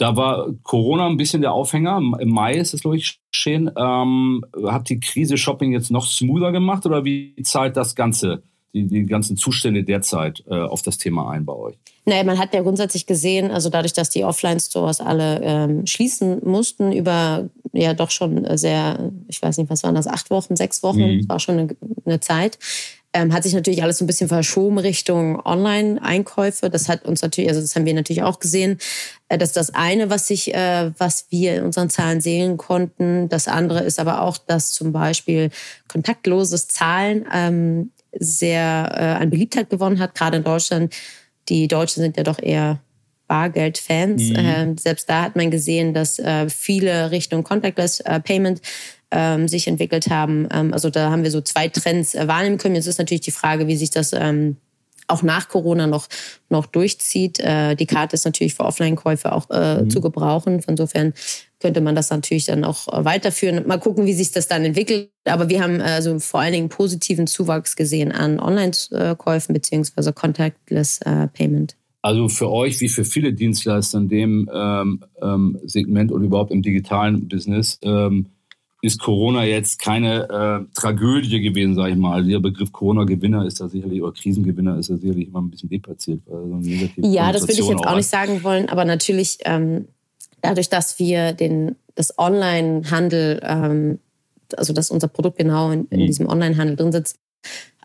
Da war Corona ein bisschen der Aufhänger. Im Mai ist es, glaube ich, geschehen. Ähm, hat die Krise Shopping jetzt noch smoother gemacht oder wie zahlt das Ganze, die, die ganzen Zustände derzeit äh, auf das Thema ein bei euch?
Naja, man hat ja grundsätzlich gesehen, also dadurch, dass die Offline-Stores alle ähm, schließen mussten, über ja doch schon sehr, ich weiß nicht, was waren das, acht Wochen, sechs Wochen, mhm. war schon eine, eine Zeit, ähm, hat sich natürlich alles so ein bisschen verschoben Richtung Online-Einkäufe. Das hat uns natürlich, also das haben wir natürlich auch gesehen. Äh, das ist das eine, was sich, äh, was wir in unseren Zahlen sehen konnten. Das andere ist aber auch, dass zum Beispiel kontaktloses Zahlen ähm, sehr äh, an Beliebtheit gewonnen hat, gerade in Deutschland. Die Deutschen sind ja doch eher Bargeld-Fans. Mhm. Ähm, selbst da hat man gesehen, dass äh, viele Richtung Contactless äh, Payment ähm, sich entwickelt haben. Ähm, also da haben wir so zwei Trends äh, wahrnehmen können. Jetzt ist natürlich die Frage, wie sich das ähm, auch nach Corona noch, noch durchzieht. Äh, die Karte ist natürlich für Offline-Käufe auch äh, mhm. zu gebrauchen. Insofern könnte man das natürlich dann auch weiterführen. Mal gucken, wie sich das dann entwickelt. Aber wir haben also vor allen Dingen positiven Zuwachs gesehen an Online-Käufen beziehungsweise Contactless äh, Payment.
Also für euch wie für viele Dienstleister in dem ähm, ähm, Segment und überhaupt im digitalen Business ähm, ist Corona jetzt keine äh, Tragödie gewesen, sage ich mal. Der Begriff Corona-Gewinner ist da sicherlich, oder Krisengewinner ist da sicherlich immer ein bisschen deplatziert. So
ja, das würde ich jetzt auch nicht sagen wollen, aber natürlich ähm, dadurch, dass wir den, das Online-Handel, ähm, also dass unser Produkt genau in, in mhm. diesem Online-Handel drin sitzt,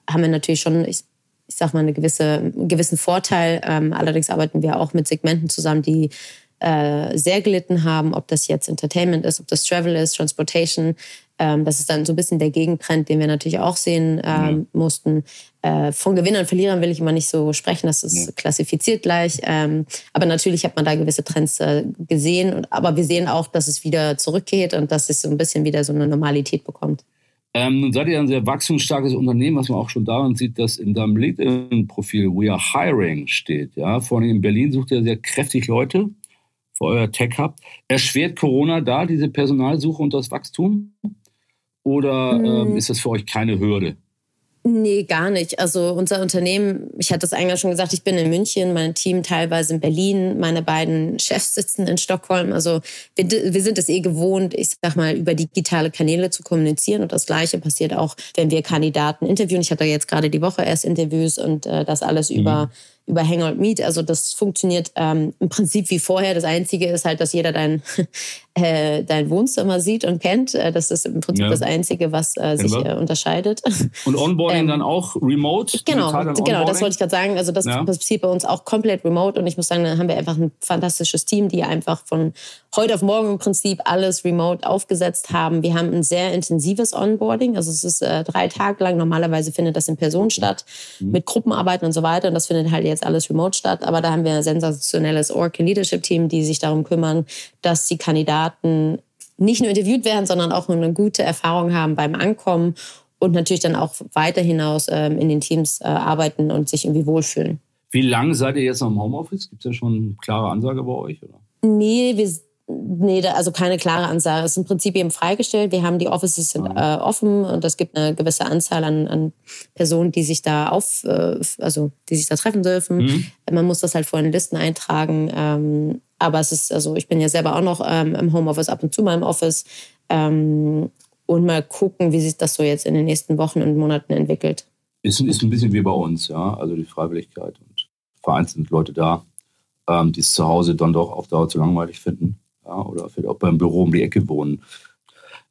haben wir natürlich schon, ich, ich sag mal, eine gewisse, einen gewissen Vorteil. Ähm, allerdings arbeiten wir auch mit Segmenten zusammen, die äh, sehr gelitten haben, ob das jetzt Entertainment ist, ob das Travel ist, Transportation. Ähm, das ist dann so ein bisschen der Gegentrend, den wir natürlich auch sehen ähm, ja. mussten. Äh, von Gewinnern und Verlierern will ich immer nicht so sprechen, das ist ja. klassifiziert gleich. Ähm, aber natürlich hat man da gewisse Trends äh, gesehen. Aber wir sehen auch, dass es wieder zurückgeht und dass es so ein bisschen wieder so eine Normalität bekommt.
Ähm, nun seid ihr ein sehr wachstumsstarkes Unternehmen, was man auch schon daran sieht, dass in deinem LinkedIn-Profil We are hiring steht. Ja? Vor allem in Berlin sucht ihr sehr kräftig Leute für euer Tech Hub. Erschwert Corona da diese Personalsuche und das Wachstum? Oder ähm, hm. ist das für euch keine Hürde?
Nee, gar nicht. Also unser Unternehmen, ich hatte es eigentlich schon gesagt, ich bin in München, mein Team teilweise in Berlin, meine beiden Chefs sitzen in Stockholm. Also wir, wir sind es eh gewohnt, ich sag mal, über digitale Kanäle zu kommunizieren. Und das Gleiche passiert auch, wenn wir Kandidaten interviewen. Ich hatte jetzt gerade die Woche erst Interviews und äh, das alles mhm. über über Hangout Meet. Also das funktioniert ähm, im Prinzip wie vorher. Das Einzige ist halt, dass jeder dein, äh, dein Wohnzimmer sieht und kennt. Äh, das ist im Prinzip ja. das Einzige, was äh, sich äh, unterscheidet.
Und Onboarding ähm, dann auch remote?
Genau, genau, das wollte ich gerade sagen. Also das ja. passiert bei uns auch komplett remote. Und ich muss sagen, da haben wir einfach ein fantastisches Team, die einfach von heute auf morgen im Prinzip alles remote aufgesetzt haben. Wir haben ein sehr intensives Onboarding. Also es ist äh, drei Tage lang. Normalerweise findet das in Person statt, mhm. mit Gruppenarbeiten und so weiter. Und das findet halt jetzt alles remote statt. Aber da haben wir ein sensationelles Orkin Leadership Team, die sich darum kümmern, dass die Kandidaten nicht nur interviewt werden, sondern auch eine gute Erfahrung haben beim Ankommen und natürlich dann auch weiter hinaus ähm, in den Teams äh, arbeiten und sich irgendwie wohlfühlen.
Wie lange seid ihr jetzt noch im Homeoffice? Gibt es ja schon eine klare Ansage bei euch? Oder?
Nee, wir Nee, also keine klare Ansage. Es ist im Prinzip eben freigestellt. Wir haben die Offices sind äh, offen und es gibt eine gewisse Anzahl an, an Personen, die sich da auf, äh, also die sich da treffen dürfen. Mhm. Man muss das halt vorhin in Listen eintragen. Ähm, aber es ist, also ich bin ja selber auch noch ähm, im Homeoffice, ab und zu mal im Office. Ähm, und mal gucken, wie sich das so jetzt in den nächsten Wochen und Monaten entwickelt.
Ist, ist ein bisschen wie bei uns, ja. Also die Freiwilligkeit und vereinzelt Leute da, ähm, die es zu Hause dann doch auf Dauer zu langweilig finden ja, oder vielleicht auch beim Büro um die Ecke wohnen.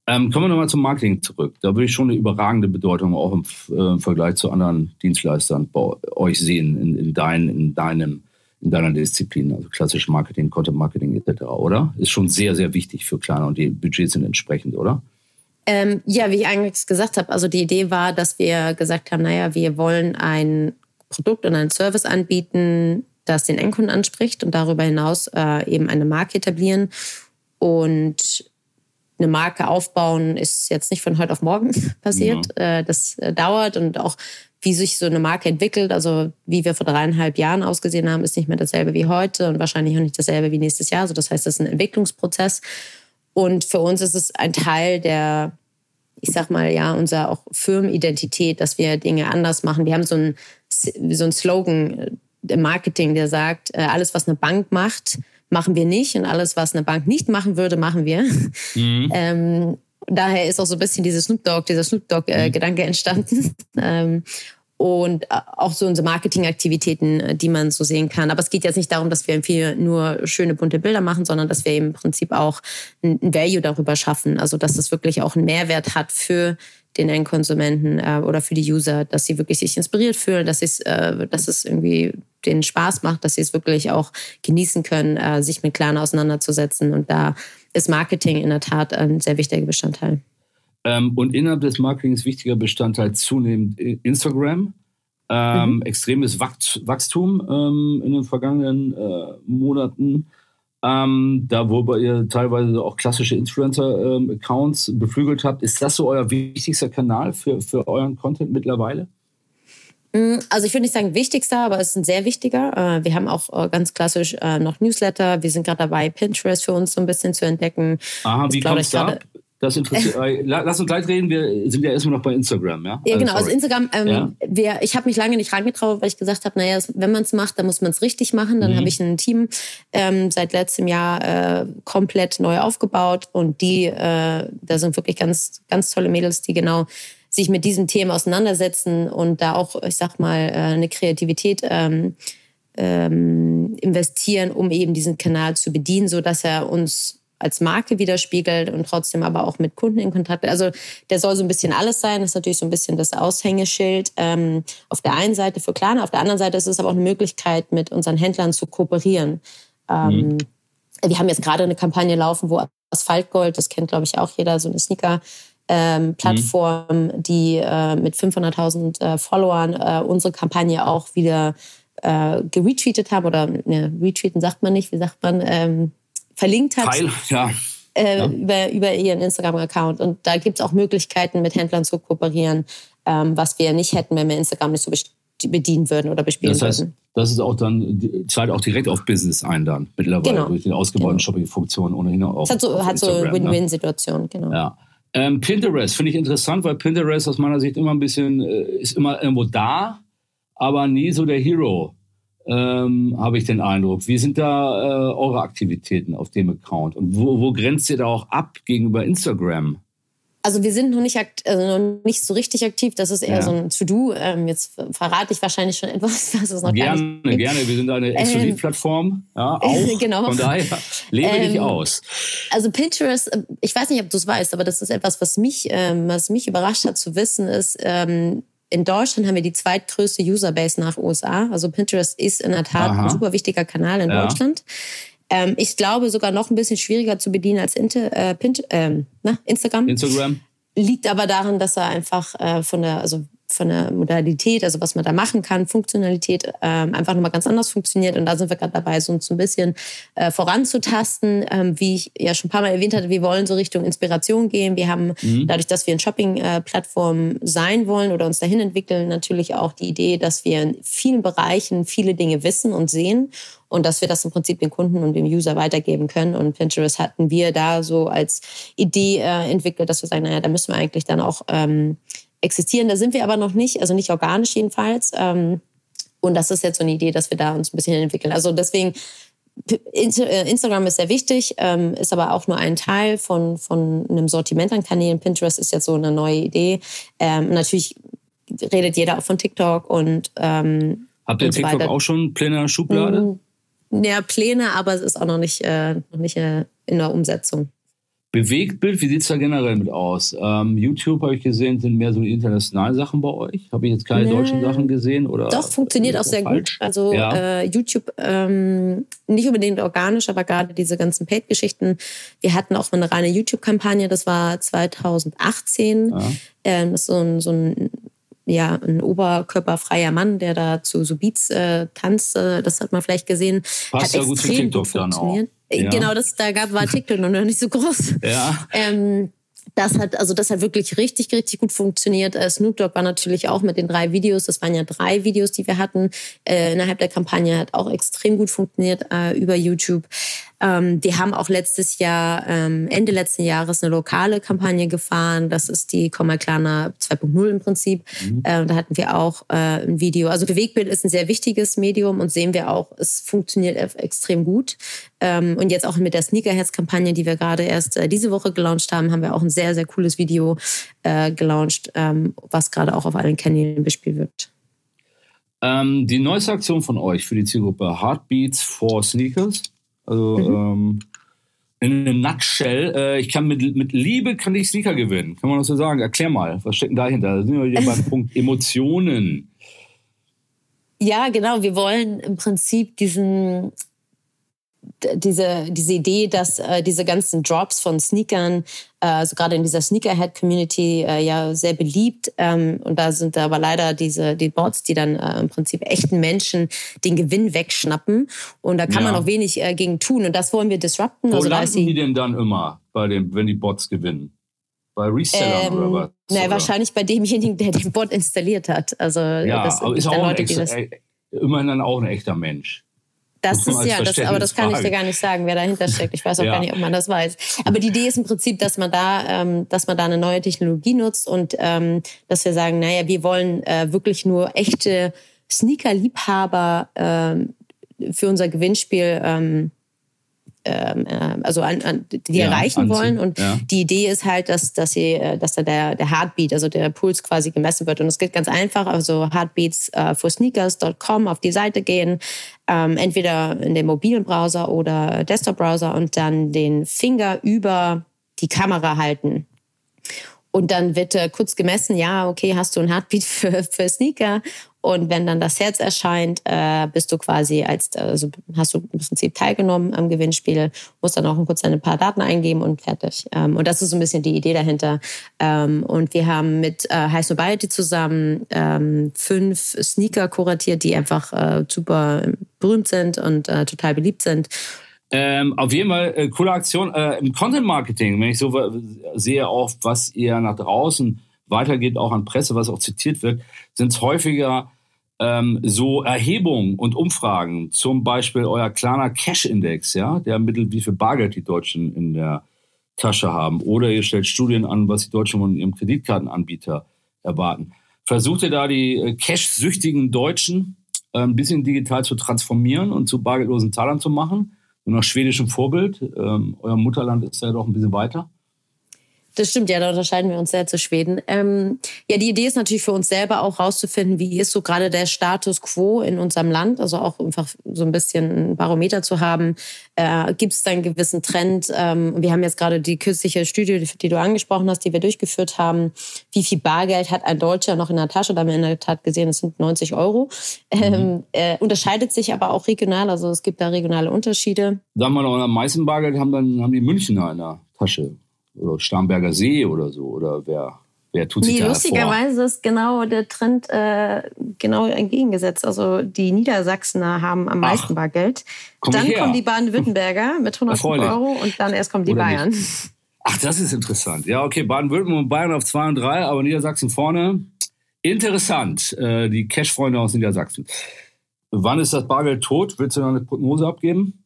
Ähm, kommen wir nochmal zum Marketing zurück. Da würde ich schon eine überragende Bedeutung auch im, äh, im Vergleich zu anderen Dienstleistern bei euch sehen, in, in, dein, in, deinem, in deiner Disziplin, also klassisch Marketing, Content Marketing etc., oder? Ist schon sehr, sehr wichtig für Kleine und die Budgets sind entsprechend, oder?
Ähm, ja, wie ich eigentlich gesagt habe, also die Idee war, dass wir gesagt haben, naja, wir wollen ein Produkt und einen Service anbieten, das den Endkunden anspricht und darüber hinaus äh, eben eine Marke etablieren. Und eine Marke aufbauen ist jetzt nicht von heute auf morgen passiert. Ja. Äh, das äh, dauert und auch wie sich so eine Marke entwickelt, also wie wir vor dreieinhalb Jahren ausgesehen haben, ist nicht mehr dasselbe wie heute und wahrscheinlich auch nicht dasselbe wie nächstes Jahr. Also das heißt, das ist ein Entwicklungsprozess. Und für uns ist es ein Teil der, ich sag mal, ja, unserer auch Firmenidentität, dass wir Dinge anders machen. Wir haben so ein, so ein Slogan im Marketing, der sagt, alles, was eine Bank macht, machen wir nicht und alles, was eine Bank nicht machen würde, machen wir. Mhm. ähm, daher ist auch so ein bisschen dieses Snoop Dogg, dieser Snoop Dogg-Gedanke äh, mhm. entstanden. ähm, und äh, auch so unsere Marketingaktivitäten, äh, die man so sehen kann. Aber es geht jetzt nicht darum, dass wir viel nur schöne bunte Bilder machen, sondern dass wir im Prinzip auch ein Value darüber schaffen. Also dass es wirklich auch einen Mehrwert hat für den Endkonsumenten äh, oder für die User, dass sie wirklich sich inspiriert fühlen, dass, äh, dass es irgendwie den Spaß macht, dass sie es wirklich auch genießen können, äh, sich mit Clan auseinanderzusetzen. Und da ist Marketing in der Tat ein sehr wichtiger Bestandteil.
Ähm, und innerhalb des Marketings wichtiger Bestandteil zunehmend Instagram. Ähm, mhm. Extremes Wachstum ähm, in den vergangenen äh, Monaten. Ähm, da, wo ihr teilweise auch klassische Influencer-Accounts ähm, beflügelt habt. Ist das so euer wichtigster Kanal für, für euren Content mittlerweile?
Mm, also ich würde nicht sagen wichtigster, aber es ist ein sehr wichtiger. Äh, wir haben auch äh, ganz klassisch äh, noch Newsletter. Wir sind gerade dabei, Pinterest für uns so ein bisschen zu entdecken.
Aha, wie kommt da? Das interessiert. Lass uns gleich reden. Wir sind ja erstmal noch bei Instagram, ja?
Ja, genau. Also Instagram. Ähm, ja? Wir, ich habe mich lange nicht reingetraut, weil ich gesagt habe, naja, wenn man es macht, dann muss man es richtig machen. Dann mhm. habe ich ein Team ähm, seit letztem Jahr äh, komplett neu aufgebaut und die, äh, da sind wirklich ganz, ganz tolle Mädels, die genau sich mit diesem Thema auseinandersetzen und da auch, ich sag mal, äh, eine Kreativität ähm, ähm, investieren, um eben diesen Kanal zu bedienen, so dass er uns als Marke widerspiegelt und trotzdem aber auch mit Kunden in Kontakt. Also der soll so ein bisschen alles sein. Das ist natürlich so ein bisschen das Aushängeschild ähm, auf der einen Seite für Klarna, auf der anderen Seite ist es aber auch eine Möglichkeit, mit unseren Händlern zu kooperieren. Ähm, mhm. Wir haben jetzt gerade eine Kampagne laufen, wo Asphaltgold, das kennt glaube ich auch jeder, so eine Sneaker. Ähm, Plattform, mhm. die äh, mit 500.000 äh, Followern äh, unsere Kampagne auch wieder äh, geretweetet haben oder ne, retweeten sagt man nicht, wie sagt man, ähm, verlinkt hat.
Teil, ja.
Äh, ja. Über, über ihren Instagram-Account. Und da gibt es auch Möglichkeiten, mit Händlern zu kooperieren, ähm, was wir nicht hätten, wenn wir Instagram nicht so bedienen würden oder bespielen
das heißt,
würden.
Das ist auch dann, zahlt auch direkt auf Business ein dann mittlerweile genau. durch die ausgebauten genau. Shopping-Funktionen ohnehin auch.
Das hat so, hat so ne? Win-Win-Situation, genau.
Ja. Ähm, Pinterest finde ich interessant, weil Pinterest aus meiner Sicht immer ein bisschen, äh, ist immer irgendwo da, aber nie so der Hero ähm, habe ich den Eindruck. Wie sind da äh, eure Aktivitäten auf dem Account? Und wo, wo grenzt ihr da auch ab gegenüber Instagram?
Also wir sind noch nicht, also noch nicht so richtig aktiv. Das ist eher ja. so ein To-Do. Ähm, jetzt verrate ich wahrscheinlich schon etwas, was es noch
gerne,
gar nicht gibt.
Gerne, Wir sind eine ähm, Exklusivplattform. Ja, auch.
genau.
Von daher lebe ähm, dich aus.
Also Pinterest, äh, ich weiß nicht, ob du es weißt, aber das ist etwas, was mich, ähm, was mich überrascht hat zu wissen, ist, ähm, in Deutschland haben wir die zweitgrößte Userbase nach USA. Also Pinterest ist in der Tat Aha. ein super wichtiger Kanal in ja. Deutschland. Ähm, ich glaube sogar noch ein bisschen schwieriger zu bedienen als Inter, äh, Pint, äh, na, Instagram.
Instagram.
Liegt aber daran, dass er einfach äh, von der, also von der Modalität, also was man da machen kann, Funktionalität ähm, einfach nochmal ganz anders funktioniert. Und da sind wir gerade dabei, so ein bisschen äh, voranzutasten. Ähm, wie ich ja schon ein paar Mal erwähnt hatte, wir wollen so Richtung Inspiration gehen. Wir haben mhm. dadurch, dass wir eine Shopping-Plattform sein wollen oder uns dahin entwickeln, natürlich auch die Idee, dass wir in vielen Bereichen viele Dinge wissen und sehen und dass wir das im Prinzip den Kunden und dem User weitergeben können. Und Pinterest hatten wir da so als Idee äh, entwickelt, dass wir sagen, naja, da müssen wir eigentlich dann auch ähm, existieren. Da sind wir aber noch nicht, also nicht organisch jedenfalls. Ähm, und das ist jetzt so eine Idee, dass wir da uns ein bisschen entwickeln. Also deswegen, äh, Instagram ist sehr wichtig, ähm, ist aber auch nur ein Teil von, von einem Sortiment an Kanälen. Pinterest ist jetzt so eine neue Idee. Ähm, natürlich redet jeder auch von TikTok und
Habt ihr TikTok weiter. auch schon Pläne Schublade?
Mm, ja, Pläne, aber es ist auch noch nicht, äh, noch nicht äh, in der Umsetzung.
Bewegtbild, wie sieht es da generell mit aus? Ähm, YouTube habe ich gesehen, sind mehr so die internationalen Sachen bei euch. Habe ich jetzt keine nee. deutschen Sachen gesehen? Oder
Doch, funktioniert auch sehr falsch? gut. Also ja. äh, YouTube ähm, nicht unbedingt organisch, aber gerade diese ganzen Paid-Geschichten. Wir hatten auch eine reine YouTube-Kampagne, das war 2018. Ja. Ähm, das ist so ein, so ein ja, ein oberkörperfreier Mann, der da zu so Beats äh, tanzt. Äh, das hat man vielleicht gesehen.
Passt
hat
ja gut zu TikTok dann auch.
Ja. Genau, das, da gab, war TikTok noch nicht so groß.
Ja.
Ähm, das hat, also das hat wirklich richtig, richtig gut funktioniert. Äh, Snoop Dogg war natürlich auch mit den drei Videos, das waren ja drei Videos, die wir hatten, äh, innerhalb der Kampagne, hat auch extrem gut funktioniert äh, über YouTube. Ähm, die haben auch letztes Jahr, ähm, Ende letzten Jahres, eine lokale Kampagne gefahren. Das ist die Kommerklana 2.0 im Prinzip. Mhm. Äh, da hatten wir auch äh, ein Video. Also Bewegbild ist ein sehr wichtiges Medium und sehen wir auch, es funktioniert extrem gut. Ähm, und jetzt auch mit der Sneakerheads-Kampagne, die wir gerade erst äh, diese Woche gelauncht haben, haben wir auch ein sehr, sehr cooles Video äh, gelauncht, ähm, was gerade auch auf allen Kanälen bespielt wird.
Ähm, die neueste Aktion von euch für die Zielgruppe Heartbeats for Sneakers also mhm. ähm, in einem Nutshell, äh, ich kann mit, mit Liebe kann ich Sneaker gewinnen. Kann man das so sagen? Erklär mal, was steckt denn dahinter? Da sind wir hier beim Punkt Emotionen.
Ja, genau. Wir wollen im Prinzip diesen diese, diese Idee, dass äh, diese ganzen Drops von Sneakern, äh, also gerade in dieser Sneakerhead-Community, äh, ja sehr beliebt. Ähm, und da sind aber leider diese die Bots, die dann äh, im Prinzip echten Menschen den Gewinn wegschnappen. Und da kann ja. man auch wenig äh, gegen tun. Und das wollen wir disrupten.
Wo
also,
landen die denn dann immer, bei dem, wenn die Bots gewinnen? Bei Resellern ähm, oder was?
Oder? wahrscheinlich bei demjenigen, der den Bot installiert hat. Also
ja, das aber ist auch Leute, extra, das, immerhin dann auch ein echter Mensch.
Das ist ja, das, aber das kann ich dir gar nicht sagen, wer dahinter steckt. Ich weiß auch ja. gar nicht, ob man das weiß. Aber die Idee ist im Prinzip, dass man da, ähm, dass man da eine neue Technologie nutzt und ähm, dass wir sagen, naja, wir wollen äh, wirklich nur echte Sneaker-Liebhaber ähm, für unser Gewinnspiel ähm, ähm, äh, also an, an, die ja, erreichen anziehen. wollen. Und ja. die Idee ist halt, dass, dass, sie, äh, dass da der, der Heartbeat, also der Puls quasi gemessen wird. Und es geht ganz einfach, also heartbeats äh, for sneakers.com auf die Seite gehen, ähm, entweder in den mobilen Browser oder Desktop-Browser und dann den Finger über die Kamera halten. Und dann wird äh, kurz gemessen, ja, okay, hast du ein Heartbeat für, für Sneaker? Und wenn dann das Herz erscheint, äh, bist du quasi als, also hast du im Prinzip teilgenommen am Gewinnspiel, musst dann auch kurz ein paar Daten eingeben und fertig. Ähm, und das ist so ein bisschen die Idee dahinter. Ähm, und wir haben mit äh, High Sobriety zusammen ähm, fünf Sneaker kuratiert, die einfach äh, super berühmt sind und äh, total beliebt sind.
Ähm, auf jeden Fall äh, coole Aktion äh, im Content Marketing, wenn ich so sehe, auch was ihr nach draußen weitergeht, auch an Presse, was auch zitiert wird, sind es häufiger ähm, so Erhebungen und Umfragen, zum Beispiel euer kleiner Cash-Index, ja, der ermittelt, wie viel Bargeld die Deutschen in der Tasche haben. Oder ihr stellt Studien an, was die Deutschen von ihrem Kreditkartenanbieter erwarten. Versucht ihr da die äh, cash-süchtigen Deutschen äh, ein bisschen digital zu transformieren und zu bargeldlosen Zahlern zu machen? nach schwedischem Vorbild. Ähm, euer Mutterland ist ja doch ein bisschen weiter.
Das stimmt, ja, da unterscheiden wir uns sehr zu Schweden. Ähm, ja, die Idee ist natürlich für uns selber auch rauszufinden, wie ist so gerade der Status quo in unserem Land, also auch einfach so ein bisschen ein Barometer zu haben. Äh, Gibt es da einen gewissen Trend? Ähm, wir haben jetzt gerade die kürzliche Studie, die, du angesprochen hast, die wir durchgeführt haben. Wie viel Bargeld hat ein Deutscher noch in der Tasche? Da haben wir in der Tat gesehen, es sind 90 Euro. Ähm, mhm. äh, unterscheidet sich aber auch regional, also es gibt da regionale Unterschiede.
Sagen wir noch, am meisten Bargeld haben dann haben die Münchner in der Tasche Starnberger See oder so? Oder wer, wer tut sich nee, da
Lustigerweise ist genau der Trend äh, genau entgegengesetzt. Also die Niedersachsener haben am meisten Ach, Bargeld. Komm dann kommen die Baden-Württemberger mit 100 Euro und dann erst kommen die oder Bayern.
Nicht. Ach, das ist interessant. Ja, okay, Baden-Württemberg und Bayern auf 2 und 3, aber Niedersachsen vorne. Interessant, äh, die Cash-Freunde aus Niedersachsen. Wann ist das Bargeld tot? Willst du noch eine Prognose abgeben?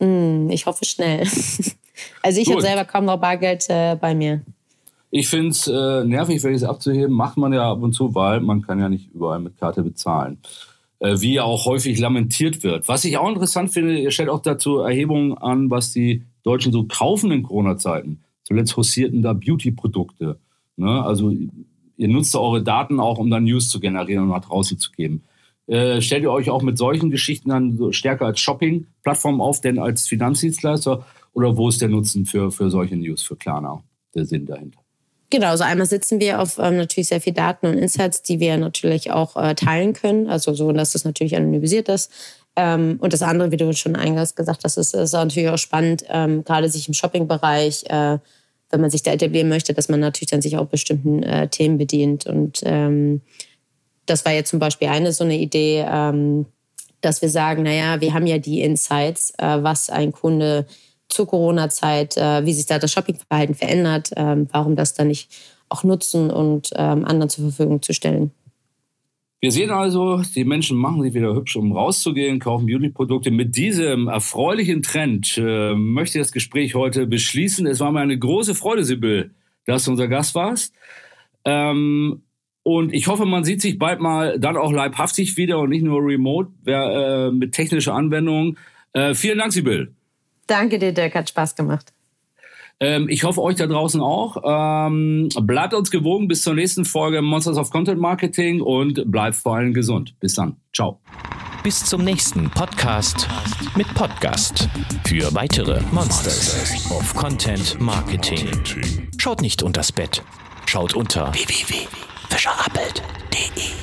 Mm, ich hoffe schnell. Also ich habe selber kaum noch Bargeld äh, bei mir.
Ich finde es äh, nervig, welches abzuheben. Macht man ja ab und zu, weil man kann ja nicht überall mit Karte bezahlen. Äh, wie auch häufig lamentiert wird. Was ich auch interessant finde, ihr stellt auch dazu Erhebungen an, was die Deutschen so kaufen in Corona-Zeiten. Zuletzt hostierten da Beauty-Produkte. Ne? Also ihr nutzt eure Daten auch, um dann News zu generieren und nach draußen zu geben. Äh, stellt ihr euch auch mit solchen Geschichten dann so stärker als Shopping-Plattform auf, denn als Finanzdienstleister? Oder wo ist der Nutzen für, für solche News, für Klarna, der Sinn dahinter?
Genau, also einmal sitzen wir auf ähm, natürlich sehr viel Daten und Insights, die wir natürlich auch äh, teilen können, also so, dass das natürlich anonymisiert ist. Ähm, und das andere, wie du schon eingangs gesagt hast, ist, ist natürlich auch spannend, ähm, gerade sich im Shopping-Bereich äh, wenn man sich da etablieren möchte, dass man natürlich dann sich auch bestimmten äh, Themen bedient. Und ähm, das war jetzt zum Beispiel eine so eine Idee, ähm, dass wir sagen, naja, wir haben ja die Insights, äh, was ein Kunde zur Corona-Zeit, äh, wie sich da das Shoppingverhalten verändert, ähm, warum das dann nicht auch nutzen und ähm, anderen zur Verfügung zu stellen.
Wir sehen also, die Menschen machen sich wieder hübsch, um rauszugehen, kaufen Beauty-Produkte. Mit diesem erfreulichen Trend äh, möchte ich das Gespräch heute beschließen. Es war mir eine große Freude, Sibyl, dass du unser Gast warst. Ähm, und ich hoffe, man sieht sich bald mal dann auch leibhaftig wieder und nicht nur remote wer, äh, mit technischer Anwendung. Äh, vielen Dank, Sibyl.
Danke dir, Dirk. Hat Spaß gemacht.
Ähm, ich hoffe, euch da draußen auch. Ähm, bleibt uns gewogen bis zur nächsten Folge Monsters of Content Marketing und bleibt vor allem gesund. Bis dann. Ciao.
Bis zum nächsten Podcast mit Podcast für weitere Monsters of Content Marketing. Schaut nicht unters Bett. Schaut unter www.fischerappelt.de.